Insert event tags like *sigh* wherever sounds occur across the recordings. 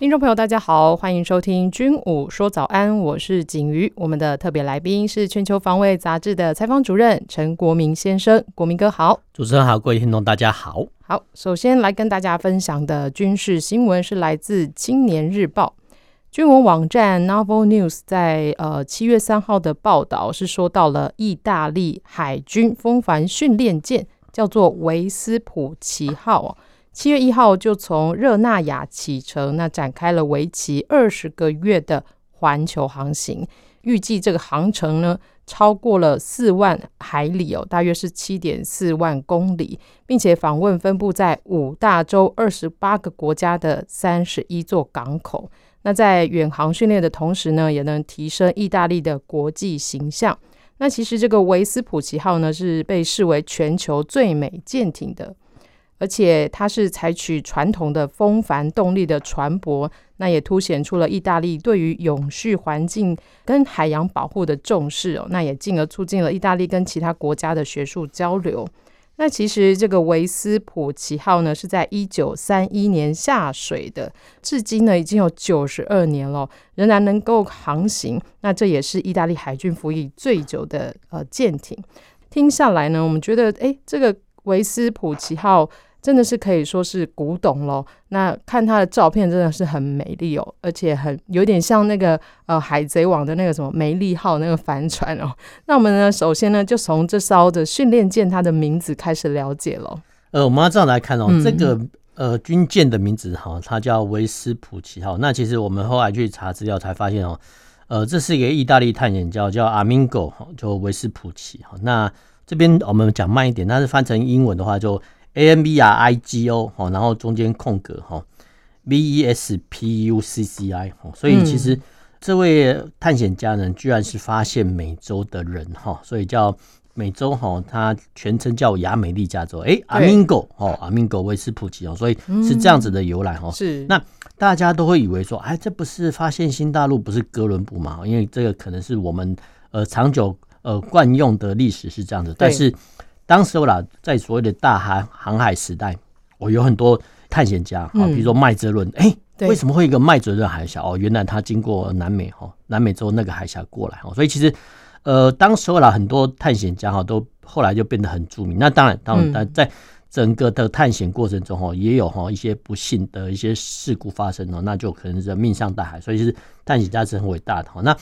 听众朋友，大家好，欢迎收听《军武说早安》，我是景瑜。我们的特别来宾是《全球防卫杂志》的采访主任陈国民先生，国民哥好。主持人好，各位听众大家好。好，首先来跟大家分享的军事新闻是来自《青年日报》军文网站 Novel News 在呃七月三号的报道是说到了意大利海军风帆训练舰叫做维斯普奇号七月一号就从热那亚启程，那展开了为期二十个月的环球航行。预计这个航程呢，超过了四万海里哦，大约是七点四万公里，并且访问分布在五大洲二十八个国家的三十一座港口。那在远航训练的同时呢，也能提升意大利的国际形象。那其实这个维斯普奇号呢，是被视为全球最美舰艇的。而且它是采取传统的风帆动力的船舶，那也凸显出了意大利对于永续环境跟海洋保护的重视哦。那也进而促进了意大利跟其他国家的学术交流。那其实这个维斯普奇号呢，是在一九三一年下水的，至今呢已经有九十二年了，仍然能够航行。那这也是意大利海军服役最久的呃舰艇。听下来呢，我们觉得哎，这个维斯普奇号。真的是可以说是古董喽。那看它的照片，真的是很美丽哦，而且很有点像那个呃海贼王的那个什么梅利号那个帆船哦。*laughs* 那我们呢，首先呢，就从这艘的训练舰它的名字开始了解喽。呃，我们要这样来看哦，嗯、这个呃军舰的名字哈，它叫维斯普奇号。那其实我们后来去查资料才发现哦，呃，这是一个意大利探险家叫阿明狗哈，就维斯普奇哈。那这边我们讲慢一点，但是翻成英文的话就。A M B R I G O 哈，然后中间空格哈，V E S P U C C I 哈，所以其实这位探险家呢，居然是发现美洲的人哈，所以叫美洲哈，他全称叫亚美利加州，哎，阿明戈哦，阿明戈维斯普奇哦，所以是这样子的由来哈。是，那大家都会以为说，哎，这不是发现新大陆，不是哥伦布嘛？因为这个可能是我们呃长久呃惯用的历史是这样子，但是。当时啦，在所谓的大航航海时代，我有很多探险家啊，比如说麦哲伦，哎、嗯，为什么会有一个麦哲伦海峡？哦，原来他经过南美哈，南美洲那个海峡过来哈，所以其实，呃，当时啦，很多探险家哈，都后来就变得很著名。那当然，当然，在整个的探险过程中哈，也有哈一些不幸的一些事故发生哦，那就可能是命丧大海。所以其实探险家是很伟大的哈。那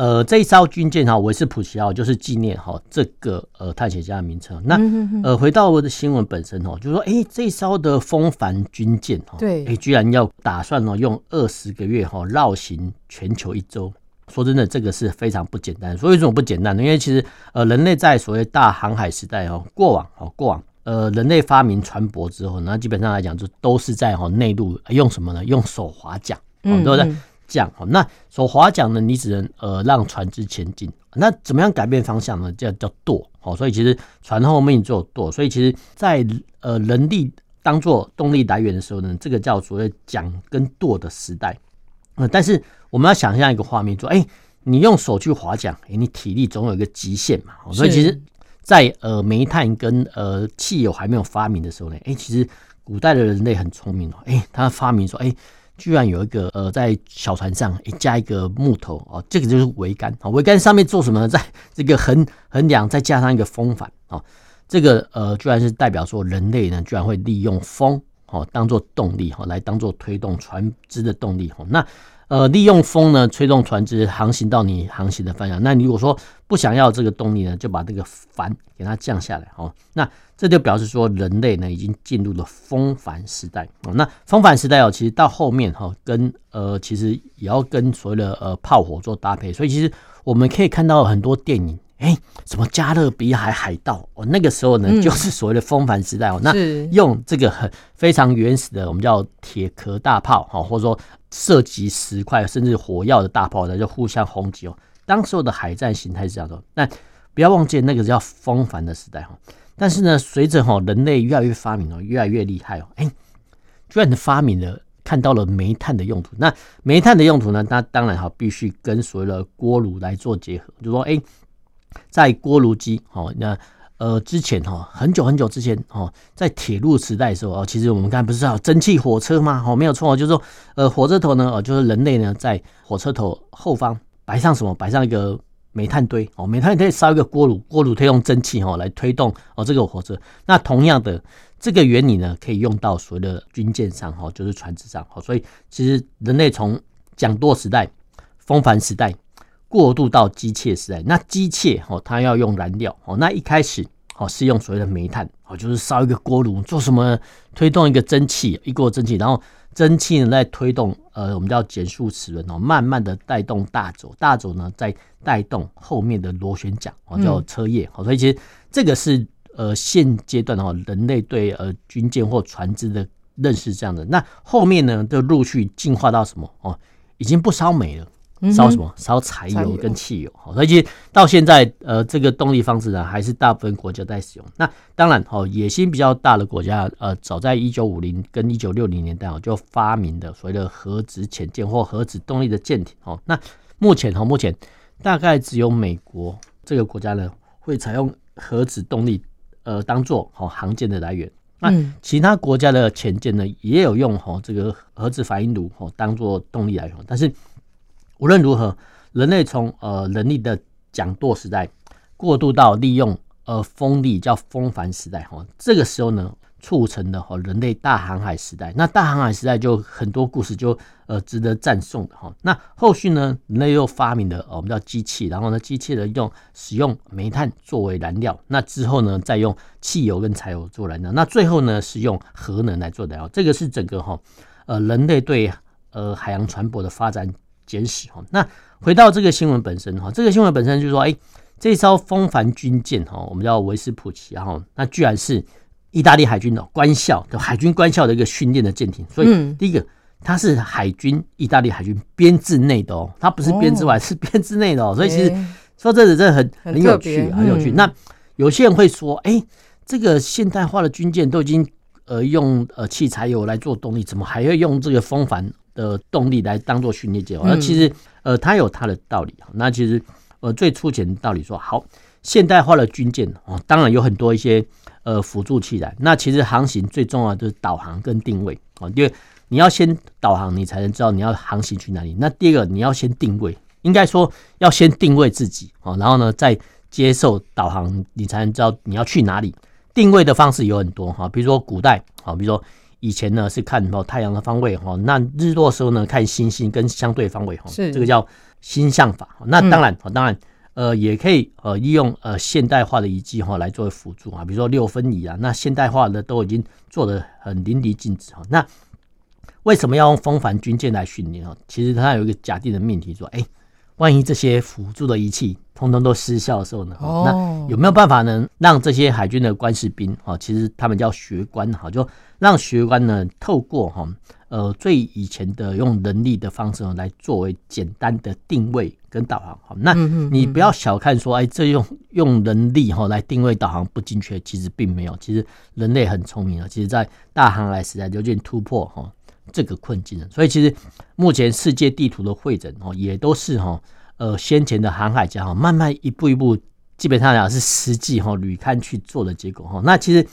呃，这一艘军舰哈，维斯普奇号就是纪念哈这个呃探险家的名称。那呃，回到我的新闻本身哦，就是说，哎，这一艘的风帆军舰哈，对，哎，居然要打算呢用二十个月哈绕行全球一周。说真的，这个是非常不简单。所以为什么不简单呢？因为其实呃，人类在所谓大航海时代哦，过往哦，过往呃，人类发明船舶之后，那基本上来讲就都是在哈内陆用什么呢？用手划桨，对不对？桨哦，那手划桨呢？你只能呃让船只前进。那怎么样改变方向呢？叫叫舵哦。所以其实船后面就有舵。所以其实，在呃人力当做动力来源的时候呢，这个叫所谓桨跟舵的时代。呃，但是我们要想象一个画面，说，哎，你用手去划桨，哎，你体力总有一个极限嘛。所以其实在，在呃煤炭跟呃汽油还没有发明的时候呢，哎，其实古代的人类很聪明哦，哎，他发明说，哎。居然有一个呃，在小船上加一个木头哦，这个就是桅杆啊。桅杆上面做什么呢？*laughs* 在这个横横梁再加上一个风帆啊，这个呃，居然是代表说人类呢，居然会利用风哦当做动力哈，来当做推动船只的动力哈。那呃，利用风呢，吹动船只航行到你航行的方向。那你如果说不想要这个动力呢，就把这个帆给它降下来哦。那这就表示说，人类呢已经进入了风帆时代哦。那风帆时代哦，其实到后面哈，跟呃，其实也要跟所谓的呃炮火做搭配。所以其实我们可以看到很多电影，哎，什么加勒比海海盗哦，那个时候呢就是所谓的风帆时代哦。那用这个很非常原始的，我们叫铁壳大炮哈，或者说涉及石块甚至火药的大炮呢，就互相轰击哦。当时候的海战形态是这样的。但不要忘记那个叫风帆的时代哈。但是呢，随着哈人类越来越发明哦，越来越厉害哦，哎，居然发明了看到了煤炭的用途。那煤炭的用途呢，那当然哈必须跟所谓的锅炉来做结合。就说哎，在锅炉机哦那。呃，之前哈，很久很久之前哦，在铁路时代的时候哦，其实我们刚才不是有蒸汽火车吗？哦，没有错，就是说，呃，火车头呢，哦，就是人类呢，在火车头后方摆上什么？摆上一个煤炭堆哦，煤炭堆烧一个锅炉，锅炉推动蒸汽哈来推动哦这个火车。那同样的这个原理呢，可以用到所谓的军舰上哈，就是船只上。好，所以其实人类从掌舵时代、风帆时代。过渡到机械时代，那机械哦，它要用燃料哦，那一开始哦是用所谓的煤炭哦，就是烧一个锅炉，做什么？推动一个蒸汽，一锅蒸汽，然后蒸汽呢在推动呃，我们叫减速齿轮哦，慢慢的带动大轴，大轴呢再带动后面的螺旋桨哦，叫车叶哦，所以其实这个是呃现阶段哦，人类对呃军舰或船只的认识这样的。那后面呢，就陆续进化到什么哦，已经不烧煤了。烧什么？烧柴油跟汽油。好，所以其实到现在，呃，这个动力方式呢，还是大部分国家在使用。那当然，哦，野心比较大的国家，呃，早在一九五零跟一九六零年代哦，就发明的所谓的核子潜舰或核子动力的舰艇。哦，那目前哈，目前大概只有美国这个国家呢，会采用核子动力，呃，当做哦航舰的来源。那其他国家的潜舰呢，也有用哦这个核子反应炉哦当做动力来源，但是。无论如何，人类从呃人力的掌舵时代过渡到利用呃风力叫风帆时代哈，这个时候呢促成了哈人类大航海时代。那大航海时代就很多故事就呃值得赞颂的哈。那后续呢，人类又发明了我们叫机器，然后呢机器人用使用煤炭作为燃料，那之后呢再用汽油跟柴油做燃料，那最后呢是用核能来做燃料。这个是整个哈呃人类对呃海洋船舶的发展。简史哈，那回到这个新闻本身哈，这个新闻本身就是说，哎，这艘风帆军舰哈，我们叫维斯普奇哈，那居然是意大利海军的官校的海军官校的一个训练的舰艇，所以第一个它是海军意大利海军编制内的哦，它不是编制外，是编制内的哦，所以其实说这个真的很很有趣，很有趣。那有些人会说，哎，这个现代化的军舰都已经呃用呃汽柴油来做动力，怎么还要用这个风帆？的动力来当做训练舰，那其实呃，它有它的道理。那其实呃，最粗浅的道理说，好，现代化的军舰哦，当然有很多一些呃辅助器材。那其实航行最重要的就是导航跟定位哦，因为你要先导航，你才能知道你要航行去哪里。那第二个，你要先定位，应该说要先定位自己哦，然后呢，再接受导航，你才能知道你要去哪里。定位的方式有很多哈，比如说古代啊，比如说。以前呢是看哦太阳的方位哈，那日落时候呢看星星跟相对方位哈，是这个叫星象法。那当然，当然呃也可以呃利用呃现代化的仪器哈来作为辅助啊，比如说六分仪啊，那现代化的都已经做得很淋漓尽致哈。那为什么要用风帆军舰来训练啊？其实它有一个假定的命题说，哎，万一这些辅助的仪器通通都失效的时候呢？那有没有办法呢让这些海军的官士兵啊，其实他们叫学官哈，就让学官呢，透过哈呃最以前的用人力的方式呢，来作为简单的定位跟导航。好，那你不要小看说，哎，这用用人力哈来定位导航不精确，其实并没有。其实人类很聪明啊，其实在大航海时代就已经突破哈这个困境了。所以其实目前世界地图的汇整哦，也都是哈呃先前的航海家哈慢慢一步一步，基本上讲是实际哈履勘去做的结果哈。那其实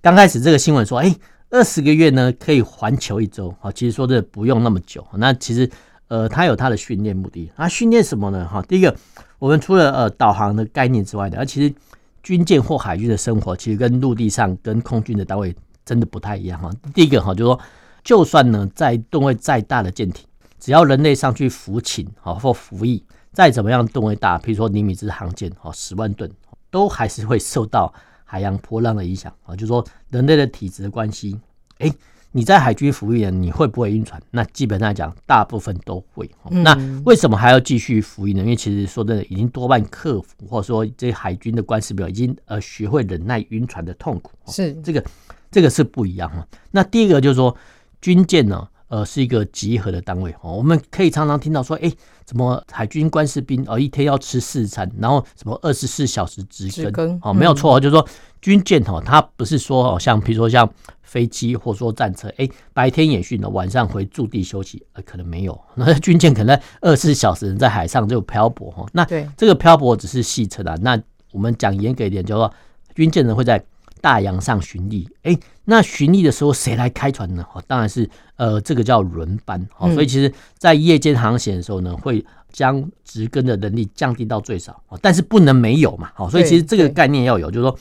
刚开始这个新闻说，哎。二十个月呢，可以环球一周。好，其实说的不用那么久。那其实，呃，它有它的训练目的。它训练什么呢？哈，第一个，我们除了呃导航的概念之外的，而其实军舰或海军的生活，其实跟陆地上跟空军的单位真的不太一样哈。第一个哈，就是说，就算呢在吨位再大的舰艇，只要人类上去服勤啊或服役，再怎么样吨位大，比如说尼米兹航舰哦，十万吨，都还是会受到。海洋波浪的影响啊，就是说人类的体质的关系，哎，你在海军服役呢，你会不会晕船？那基本上来讲，大部分都会。那为什么还要继续服役呢？因为其实说真的，已经多半克服，或者说这些海军的官士兵已经呃学会忍耐晕船的痛苦。是这个，这个是不一样哈。那第一个就是说，军舰呢，呃是一个集合的单位哦。我们可以常常听到说，哎，怎么海军官士兵哦一天要吃四餐，然后什么二十四小时值更，更哦，没有错，就是说军舰哦，它不是说哦像比如说像。飞机或说战车，哎，白天演训呢，晚上回驻地休息，呃，可能没有。*laughs* 那军舰可能二十四小时在海上就漂泊哈。那这个漂泊只是戏称啊。那我们讲严格一点，就是说军舰呢会在大洋上巡历。哎，那巡历的时候谁来开船呢？哦，当然是呃，这个叫轮班。哦，所以其实在夜间航行的时候呢，会将值更的能力降低到最少。哦，但是不能没有嘛。好，所以其实这个概念要有，就是说。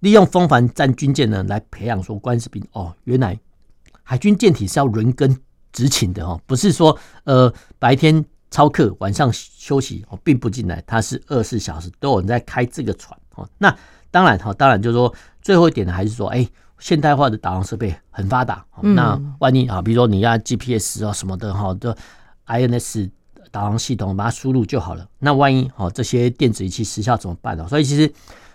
利用风帆战军舰呢，来培养说官士兵哦，原来海军舰体是要轮更执勤的哦，不是说呃白天操课，晚上休息哦，并不进来，它是二十四小时都有人在开这个船哦。那当然哈，当然就是说最后一点呢，还是说哎，现代化的导航设备很发达，那万一啊，比如说你要 GPS 啊什么的哈，的 INS 导航系统把它输入就好了。那万一哦这些电子仪器失效怎么办呢？所以其实。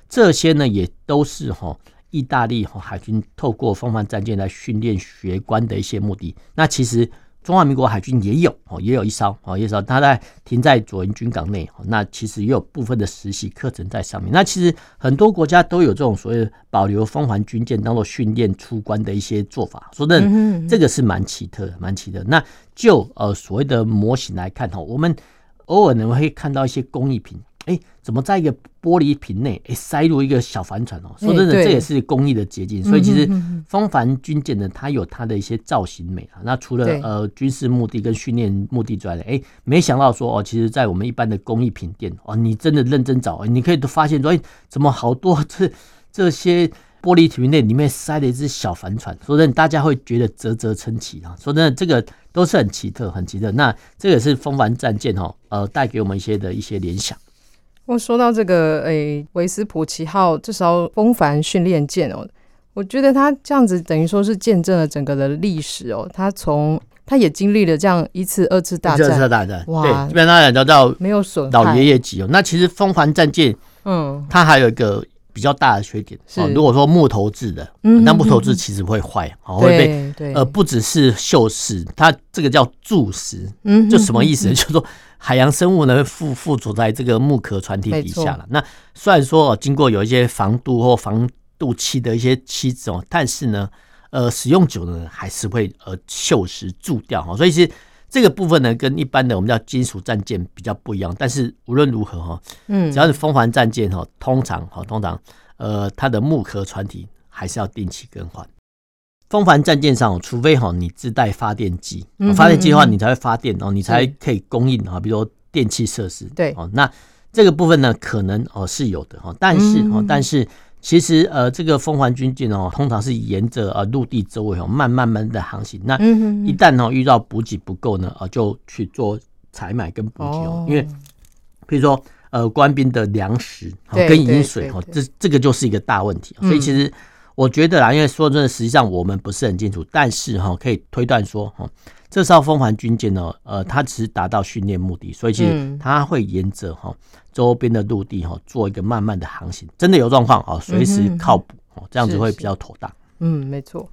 这些呢，也都是哈意大利哈海军透过风帆战舰来训练学官的一些目的。那其实中华民国海军也有哦，也有一艘哦，一艘它在停在左营军港内。那其实也有部分的实习课程在上面。那其实很多国家都有这种所谓保留风帆军舰当做训练出关的一些做法。说真的，这个是蛮奇特的，蛮奇特的。那就呃所谓的模型来看哈，我们偶尔呢会看到一些工艺品。哎，怎么在一个玻璃瓶内，哎，塞入一个小帆船哦？说真的，这也是工艺的结晶。所以其实风帆军舰呢，它有它的一些造型美啊。那除了呃军事目的跟训练目的之外呢，哎，没想到说哦，其实，在我们一般的工艺品店哦，你真的认真找，你可以都发现说，哎，怎么好多 *laughs* 这这些玻璃瓶内里面塞了一只小帆船？说真的，大家会觉得啧啧称奇啊。说真的，这个都是很奇特，很奇特。那这个是风帆战舰哦，呃，带给我们一些的一些联想。我说到这个，诶，维斯普奇号这艘风帆训练舰哦，我觉得它这样子等于说是见证了整个的历史哦。它从它也经历了这样一次、二次大战，二次大战，哇，对，基本上来讲到没有损老爷爷级哦。那其实风帆战舰，嗯，它还有一个比较大的缺点哦。如果说木头制的，那木头制其实会坏，哦，会被，呃，不只是锈蚀，它这个叫蛀蚀，嗯，就什么意思？就是说。海洋生物呢，附附着在这个木壳船体底下了。那虽然说经过有一些防镀或防镀漆的一些漆子哦，但是呢，呃，使用久了呢，还是会呃锈蚀蛀掉哈。所以其实这个部分呢，跟一般的我们叫金属战舰比较不一样。但是无论如何哈，嗯，只要是风帆战舰哈，通常哈，通常呃，它的木壳船体还是要定期更换。风帆战舰上，除非哈你自带发电机，发电机的话你才会发电哦，你才可以供应啊，比如说电气设施。对哦，那这个部分呢，可能哦是有的哈，但是哦，但是其实呃，这个风帆军舰哦，通常是沿着呃陆地周围哦，慢慢慢的航行。那一旦哦遇到补给不够呢，啊，就去做采买跟补给哦，因为比如说呃官兵的粮食跟饮水哦，这这个就是一个大问题，所以其实。我觉得啦，因为说真的，实际上我们不是很清楚，但是哈，可以推断说，哈，这艘风帆军舰呢，呃，它只是达到训练目的，所以其实它会沿着哈周边的陆地哈做一个慢慢的航行，真的有状况啊，随时靠补哦，这样子会比较妥当。嗯，没错。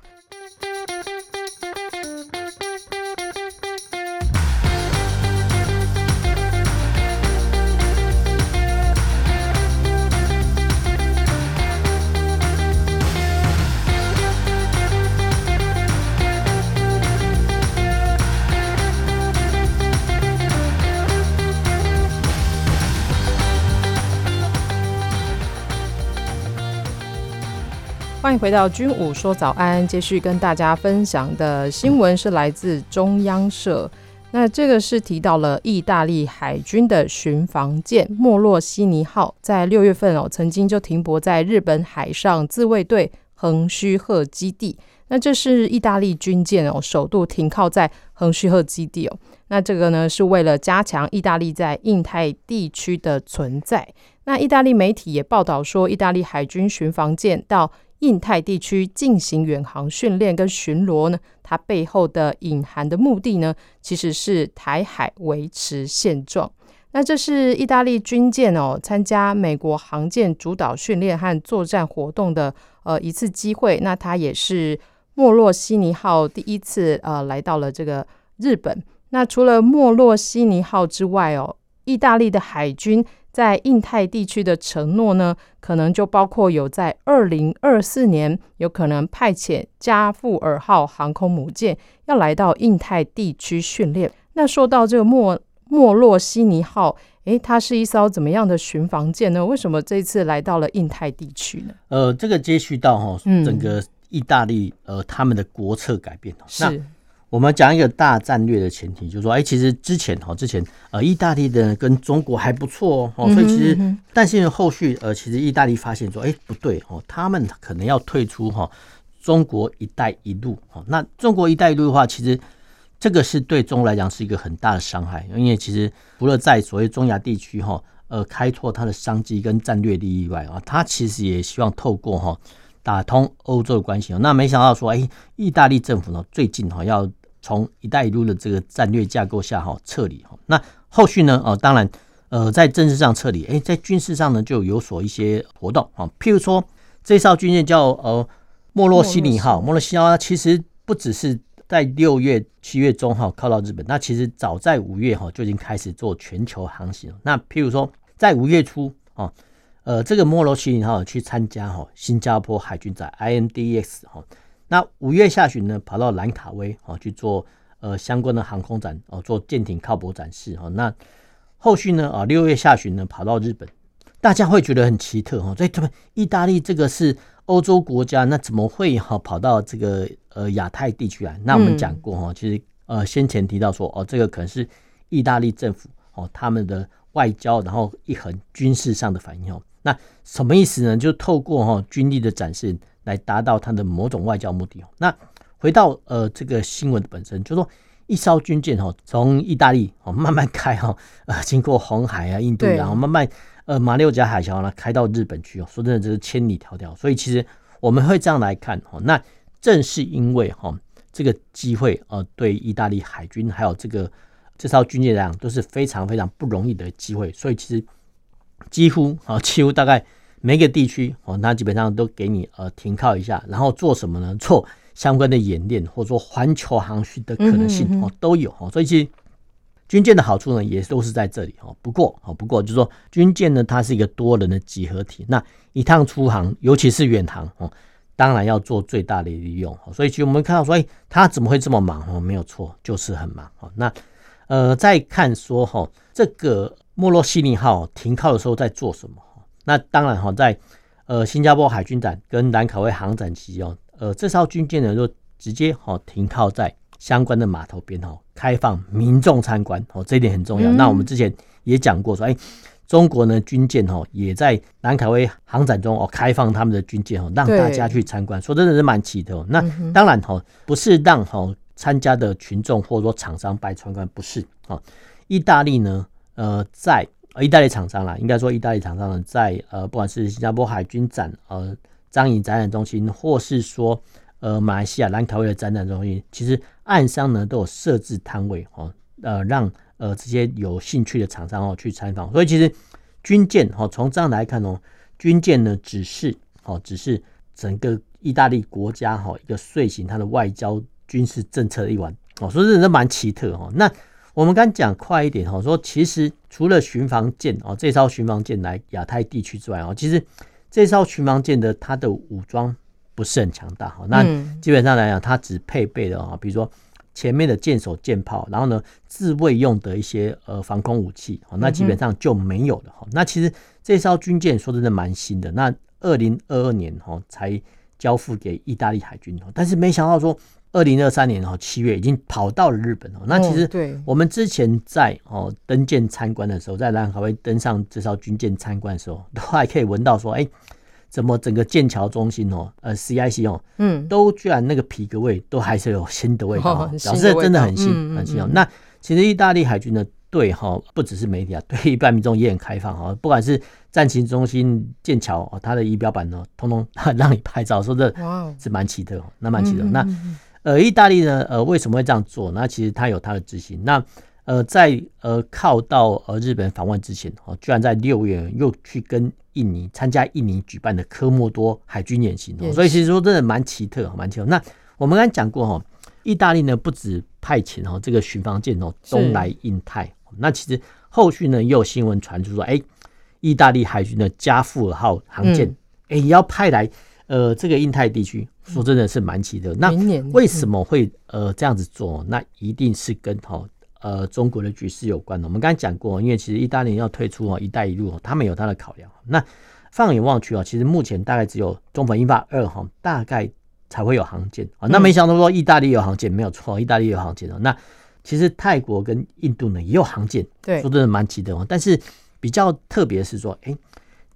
欢迎回到军武说早安，继续跟大家分享的新闻是来自中央社。那这个是提到了意大利海军的巡防舰莫洛西尼号，在六月份哦，曾经就停泊在日本海上自卫队横须贺基地。那这是意大利军舰哦，首度停靠在横须贺基地哦。那这个呢，是为了加强意大利在印太地区的存在。那意大利媒体也报道说，意大利海军巡防舰到印太地区进行远航训练跟巡逻呢，它背后的隐含的目的呢，其实是台海维持现状。那这是意大利军舰哦，参加美国航舰主导训练和作战活动的呃一次机会。那它也是莫洛西尼号第一次呃来到了这个日本。那除了莫洛西尼号之外哦，意大利的海军在印太地区的承诺呢，可能就包括有在二零二四年有可能派遣加富尔号航空母舰要来到印太地区训练。那说到这个莫莫洛西尼号，诶，它是一艘怎么样的巡防舰呢？为什么这次来到了印太地区呢？呃，这个接续到哈，整个意大利呃他们的国策改变是。我们讲一个大战略的前提，就是说，哎，其实之前哈，之前呃，意大利的跟中国还不错哦，所以其实，但是后续呃，其实意大利发现说，哎，不对哦，他们可能要退出哈中国“一带一路”哈。那中国“一带一路”的话，其实这个是对中国来讲是一个很大的伤害，因为其实除了在所谓中亚地区哈，呃，开拓它的商机跟战略利益外啊，它其实也希望透过哈打通欧洲的关系。那没想到说，哎，意大利政府呢最近哈要。从“一带一路”的这个战略架构下哈撤离哈，那后续呢？哦，当然，呃，在政治上撤离，诶，在军事上呢就有所一些活动啊。譬如说，这艘军舰叫呃莫洛西尼号，莫洛西尼号其实不只是在六月、七月中哈靠到日本，那其实早在五月哈就已经开始做全球航行。那譬如说，在五月初啊，呃，这个莫洛西尼号去参加哈新加坡海军在 IMDX 哈。那五月下旬呢，跑到兰卡威哦去做呃相关的航空展哦，做舰艇靠泊展示哈。那后续呢啊，六月下旬呢跑到日本，大家会觉得很奇特哈。所以他们意大利这个是欧洲国家，那怎么会哈跑到这个呃亚太地区来？那我们讲过哈，其实呃先前提到说哦，这个可能是意大利政府哦他们的外交，然后一横军事上的反应哦。那什么意思呢？就透过哈军力的展示。来达到他的某种外交目的哦。那回到呃这个新闻本身，就说一艘军舰哈，从意大利哦慢慢开哈，呃经过红海啊、印度，然后慢慢呃马六甲海峡呢开到日本去哦。说真的，这是千里迢迢。所以其实我们会这样来看哈，那正是因为哈这个机会呃对意大利海军还有这个这艘军舰来讲都是非常非常不容易的机会。所以其实几乎啊几乎大概。每个地区哦，那基本上都给你呃停靠一下，然后做什么呢？做相关的演练，或者说环球航行的可能性哦都有哦。所以其实军舰的好处呢，也都是在这里哦。不过哦，不过就是说军舰呢，它是一个多人的集合体，那一趟出航，尤其是远航哦，当然要做最大的利用。所以其实我们看到说，哎，他怎么会这么忙哦？没有错，就是很忙哦。那呃，再看说哈，这个莫洛西尼号停靠的时候在做什么？那当然哈，在呃新加坡海军展跟兰卡威航展期间，呃这艘军舰呢就直接哈停靠在相关的码头边哈，开放民众参观哦，这一点很重要。那我们之前也讲过说，哎，中国呢军舰哈也在兰卡威航展中哦开放他们的军舰哦，让大家去参观，说真的是蛮奇特。那当然哈，不是让哈参加的群众或者说厂商白参观，不是啊。意大利呢，呃在。呃，意大利厂商啦，应该说意大利厂商呢，在呃，不管是新加坡海军展、呃，樟宜展览中心，或是说呃，马来西亚兰卡威的展览中心，其实岸上呢都有设置摊位哦，呃，让呃这些有兴趣的厂商哦去参访。所以其实军舰哦，从这样来看哦，军舰呢只是哦，只是整个意大利国家哈一个遂行它的外交军事政策的一环哦，所以这是蛮奇特哦。那我们刚讲快一点哈，说其实除了巡防舰哦，这艘巡防舰来亚太地区之外哦，其实这艘巡防舰的它的武装不是很强大哈。那基本上来讲，它只配备的啊，比如说前面的舰手、舰炮，然后呢自卫用的一些呃防空武器，那基本上就没有了哈。那其实这艘军舰说真的蛮新的，那二零二二年哈才交付给意大利海军，但是没想到说。二零二三年哦，七月已经跑到了日本哦。那其实我们之前在哦登舰参观的时候，在兰卡威登上这艘军舰参观的时候，都还可以闻到说，哎，怎么整个剑桥中心哦，呃，CIC 哦，嗯，都居然那个皮革味都还是有新的味道，表示真的很新很新哦。那其实意大利海军呢，对哈，不只是媒体啊，对一般民众也很开放哈。不管是战情中心剑桥哦，它的仪表板呢，通通让你拍照，说这是蛮奇特，那蛮奇特那。呃，意大利呢，呃，为什么会这样做？那其实它有它的执行。那呃，在呃靠到呃日本访问之前，哦，居然在六月又去跟印尼参加印尼举办的科莫多海军演习。所以其实说真的蛮奇特，蛮奇特。那我们刚才讲过哈，意大利呢不止派遣哦这个巡防舰哦东来印太，那其实后续呢又有新闻传出说，哎，意大利海军的加富尔号航舰，哎、嗯、也要派来呃这个印太地区，说真的是蛮奇的。那为什么会呃这样子做？那一定是跟哈呃中国的局势有关的。我们刚才讲过，因为其实意大利要退出哦“一带一路”，他们有他的考量。那放眼望去啊，其实目前大概只有中本英法二哈大概才会有航舰啊。那没想到说意大利有航舰，没有错，意大利有航舰哦。那其实泰国跟印度呢也有航舰，对，说真的蛮奇的哦。但是比较特别是说，哎，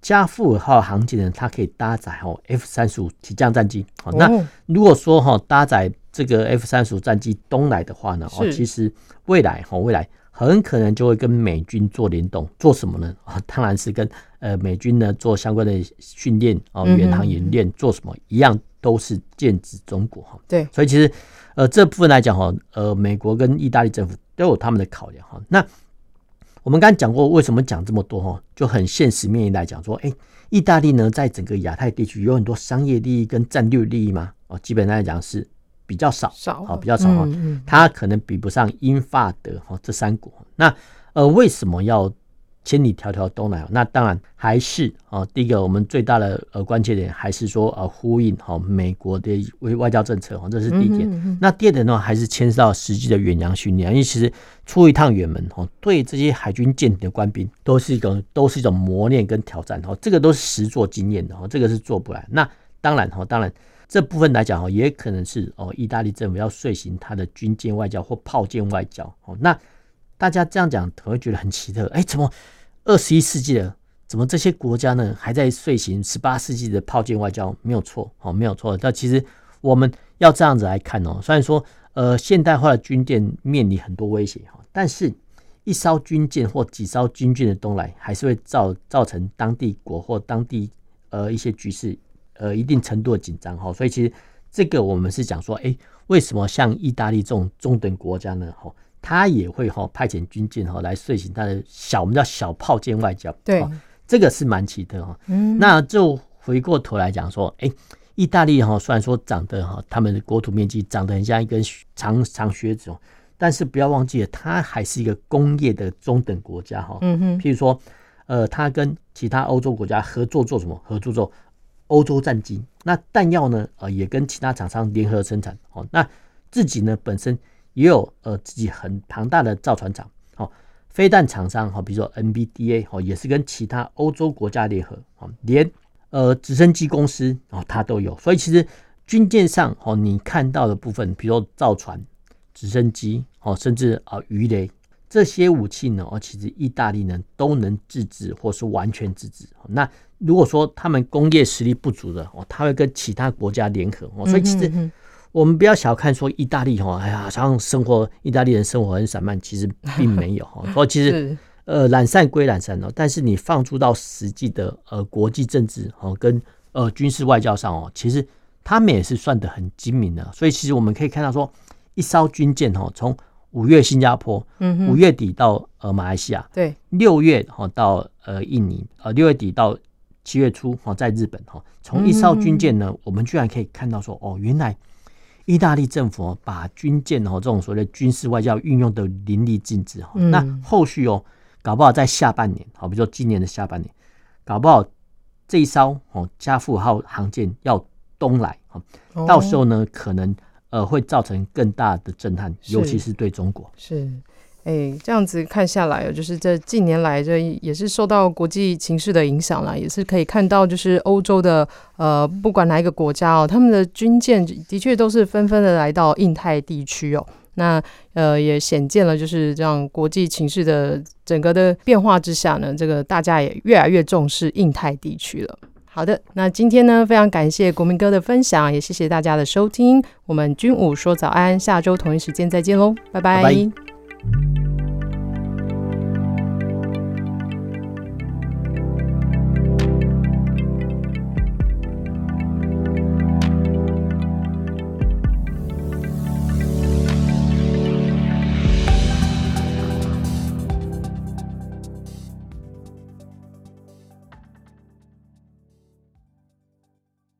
加富尔号航舰呢，它可以搭载哦 F 三十五起降战机。好，那如果说哈搭载这个 F 三十五战机东来的话呢，哦，其实未来哈未来。很可能就会跟美军做联动，做什么呢？啊，当然是跟呃美军呢做相关的训练哦，远航演练，做什么一样都是剑指中国哈。对，所以其实呃这部分来讲哈，呃美国跟意大利政府都有他们的考量哈。那我们刚刚讲过，为什么讲这么多哈？就很现实面来讲说，哎，意大利呢在整个亚太地区有很多商业利益跟战略利益吗？哦，基本上来讲是。比较少，少啊，比较少啊，它可能比不上英法德哈这三国。那呃，为什么要千里迢迢东来？那当然还是啊，第一个我们最大的呃关键点还是说呃呼应哈美国的外外交政策哈，这是第一点。那第二点呢，还是牵涉到实际的远洋训练，因为其实出一趟远门哈，对这些海军舰艇的官兵都是一个都是一种磨练跟挑战哈，这个都是实作经验的哈，这个是做不来。那当然哈，当然。这部分来讲哦，也可能是哦，意大利政府要遂行他的军舰外交或炮舰外交哦。那大家这样讲可能会觉得很奇特，哎，怎么二十一世纪了，怎么这些国家呢还在遂行十八世纪的炮舰外交？没有错哦，没有错。但其实我们要这样子来看哦，虽然说呃现代化的军舰面临很多威胁哈，但是一艘军舰或几艘军舰的东来，还是会造造成当地国或当地呃一些局势。呃，一定程度的紧张哈，所以其实这个我们是讲说，哎，为什么像意大利这种中等国家呢？哈，他也会哈派遣军舰哈来遂行他的小，我们叫小炮舰外交。对，这个是蛮奇特哈。嗯，那就回过头来讲说，哎，意大利哈虽然说长得哈，他们的国土面积长得很像一根长长靴子哦，但是不要忘记了，它还是一个工业的中等国家哈。嗯哼，譬如说，呃，它跟其他欧洲国家合作做什么？合作做。欧洲战机，那弹药呢？呃，也跟其他厂商联合生产。哦，那自己呢本身也有呃自己很庞大的造船厂。哦，飞弹厂商哈，比如说 N B D A 哦，也是跟其他欧洲国家联合。哦，连呃直升机公司哦，它都有。所以其实军舰上哦，你看到的部分，比如说造船、直升机哦，甚至啊鱼雷这些武器呢，哦，其实意大利呢都能自制，或是完全自制。那如果说他们工业实力不足的哦，他会跟其他国家联合哦，所以其实我们不要小看说意大利哈，哎呀，好像生活意大利人生活很散漫，其实并没有哈。说 *laughs* 其实呃懒散归懒散哦，但是你放诸到实际的呃国际政治哦跟呃军事外交上哦，其实他们也是算得很精明的。所以其实我们可以看到说，一艘军舰哦，从五月新加坡，五月底到呃马来西亚，对，六月哈到呃印尼，呃六月底到。七月初哈，在日本哈，从一艘军舰呢，我们居然可以看到说，哦，原来意大利政府把军舰哦这种所谓的军事外交运用的淋漓尽致哈。那后续哦，搞不好在下半年，好，比如说今年的下半年，搞不好这一艘哦加富号航舰要东来哈，到时候呢，可能呃会造成更大的震撼，尤其是对中国是。哎、这样子看下来，就是这近年来，这也是受到国际情势的影响了，也是可以看到，就是欧洲的呃，不管哪一个国家哦，他们的军舰的确都是纷纷的来到印太地区哦。那呃，也显见了就是这样国际情势的整个的变化之下呢，这个大家也越来越重视印太地区了。好的，那今天呢，非常感谢国民哥的分享，也谢谢大家的收听。我们军武说早安，下周同一时间再见喽，拜拜。thank you